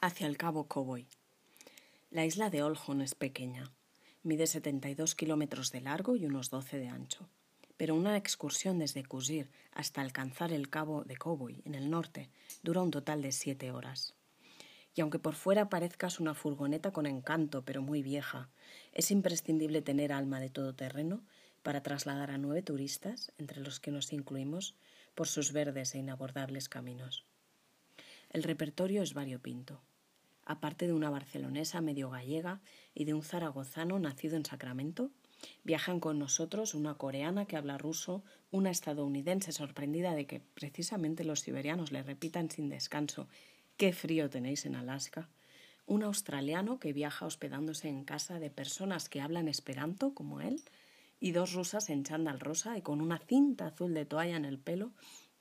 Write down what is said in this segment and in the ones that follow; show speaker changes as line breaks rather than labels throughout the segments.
hacia el cabo Cowboy. La isla de Oljon es pequeña. Mide 72 kilómetros de largo y unos 12 de ancho. Pero una excursión desde Cusir hasta alcanzar el cabo de Cowboy, en el norte, dura un total de 7 horas. Y aunque por fuera parezcas una furgoneta con encanto, pero muy vieja, es imprescindible tener alma de todoterreno para trasladar a nueve turistas, entre los que nos incluimos, por sus verdes e inabordables caminos. El repertorio es variopinto. Aparte de una barcelonesa medio gallega y de un zaragozano nacido en Sacramento, viajan con nosotros una coreana que habla ruso, una estadounidense sorprendida de que precisamente los siberianos le repitan sin descanso qué frío tenéis en Alaska, un australiano que viaja hospedándose en casa de personas que hablan esperanto como él, y dos rusas en chándal rosa y con una cinta azul de toalla en el pelo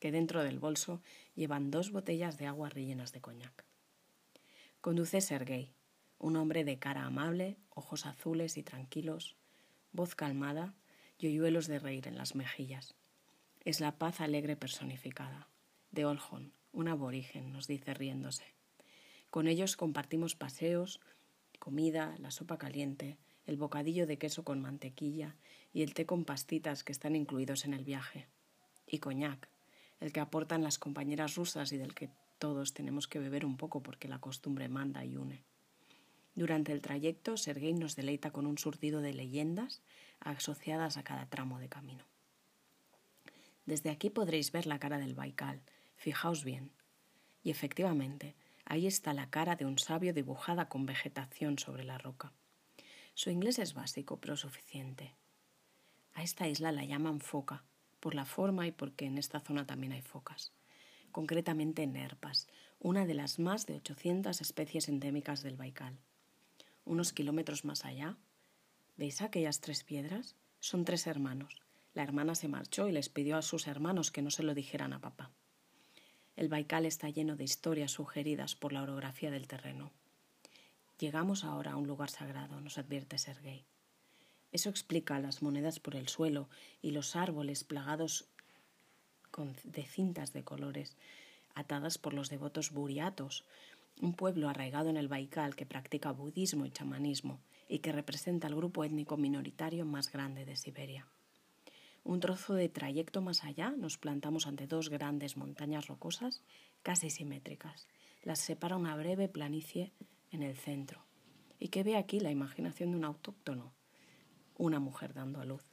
que dentro del bolso llevan dos botellas de agua rellenas de coñac. Conduce Sergei, un hombre de cara amable, ojos azules y tranquilos, voz calmada y hoyuelos de reír en las mejillas. Es la paz alegre personificada. De Oljon, un aborigen, nos dice riéndose. Con ellos compartimos paseos, comida, la sopa caliente, el bocadillo de queso con mantequilla y el té con pastitas que están incluidos en el viaje. Y coñac, el que aportan las compañeras rusas y del que todos tenemos que beber un poco porque la costumbre manda y une. Durante el trayecto, Sergei nos deleita con un surtido de leyendas asociadas a cada tramo de camino. Desde aquí podréis ver la cara del Baikal, fijaos bien. Y efectivamente, ahí está la cara de un sabio dibujada con vegetación sobre la roca. Su inglés es básico, pero suficiente. A esta isla la llaman foca, por la forma y porque en esta zona también hay focas, concretamente nerpas, una de las más de 800 especies endémicas del Baikal. Unos kilómetros más allá, ¿veis aquellas tres piedras? Son tres hermanos. La hermana se marchó y les pidió a sus hermanos que no se lo dijeran a papá. El Baikal está lleno de historias sugeridas por la orografía del terreno. Llegamos ahora a un lugar sagrado, nos advierte Sergei. Eso explica las monedas por el suelo y los árboles plagados de cintas de colores, atadas por los devotos buriatos, un pueblo arraigado en el Baikal que practica budismo y chamanismo y que representa al grupo étnico minoritario más grande de Siberia. Un trozo de trayecto más allá nos plantamos ante dos grandes montañas rocosas casi simétricas. Las separa una breve planicie en el centro. ¿Y qué ve aquí la imaginación de un autóctono? una mujer dando a luz.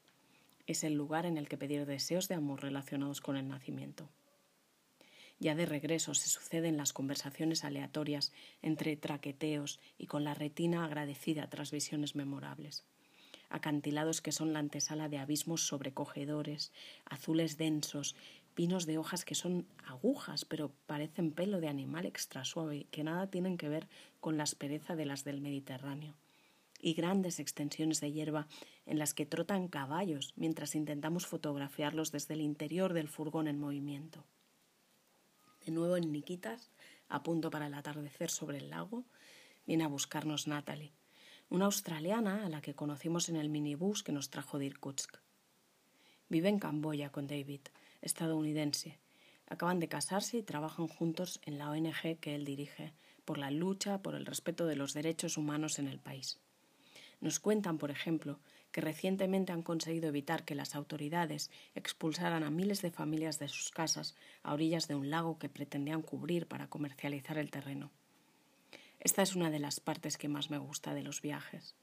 Es el lugar en el que pedir deseos de amor relacionados con el nacimiento. Ya de regreso se suceden las conversaciones aleatorias entre traqueteos y con la retina agradecida tras visiones memorables. Acantilados que son la antesala de abismos sobrecogedores, azules densos, pinos de hojas que son agujas pero parecen pelo de animal extra suave que nada tienen que ver con la aspereza de las del Mediterráneo y grandes extensiones de hierba en las que trotan caballos mientras intentamos fotografiarlos desde el interior del furgón en movimiento. De nuevo en Nikitas, a punto para el atardecer sobre el lago, viene a buscarnos Natalie, una australiana a la que conocimos en el minibús que nos trajo de Irkutsk. Vive en Camboya con David, estadounidense. Acaban de casarse y trabajan juntos en la ONG que él dirige por la lucha por el respeto de los derechos humanos en el país. Nos cuentan, por ejemplo, que recientemente han conseguido evitar que las autoridades expulsaran a miles de familias de sus casas a orillas de un lago que pretendían cubrir para comercializar el terreno. Esta es una de las partes que más me gusta de los viajes,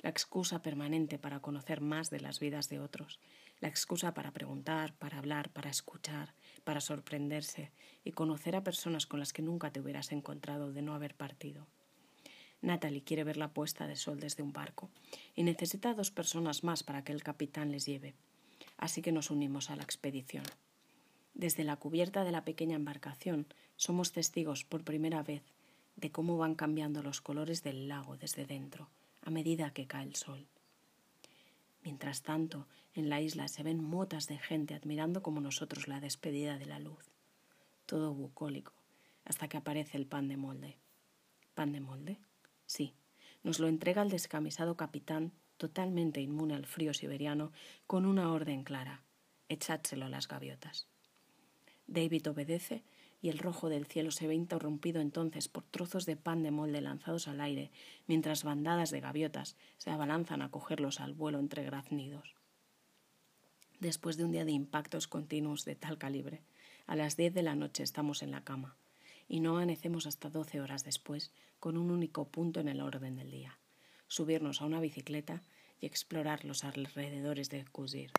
la excusa permanente para conocer más de las vidas de otros, la excusa para preguntar, para hablar, para escuchar, para sorprenderse y conocer a personas con las que nunca te hubieras encontrado de no haber partido. Natalie quiere ver la puesta de sol desde un barco y necesita dos personas más para que el capitán les lleve. Así que nos unimos a la expedición. Desde la cubierta de la pequeña embarcación somos testigos por primera vez de cómo van cambiando los colores del lago desde dentro a medida que cae el sol. Mientras tanto, en la isla se ven motas de gente admirando como nosotros la despedida de la luz. Todo bucólico, hasta que aparece el pan de molde. ¿Pan de molde? Sí, nos lo entrega el descamisado capitán, totalmente inmune al frío siberiano, con una orden clara. Echádselo a las gaviotas. David obedece y el rojo del cielo se ve interrumpido entonces por trozos de pan de molde lanzados al aire, mientras bandadas de gaviotas se abalanzan a cogerlos al vuelo entre graznidos. Después de un día de impactos continuos de tal calibre, a las diez de la noche estamos en la cama y no amanecemos hasta doce horas después con un único punto en el orden del día, subirnos a una bicicleta y explorar los alrededores de Cusir.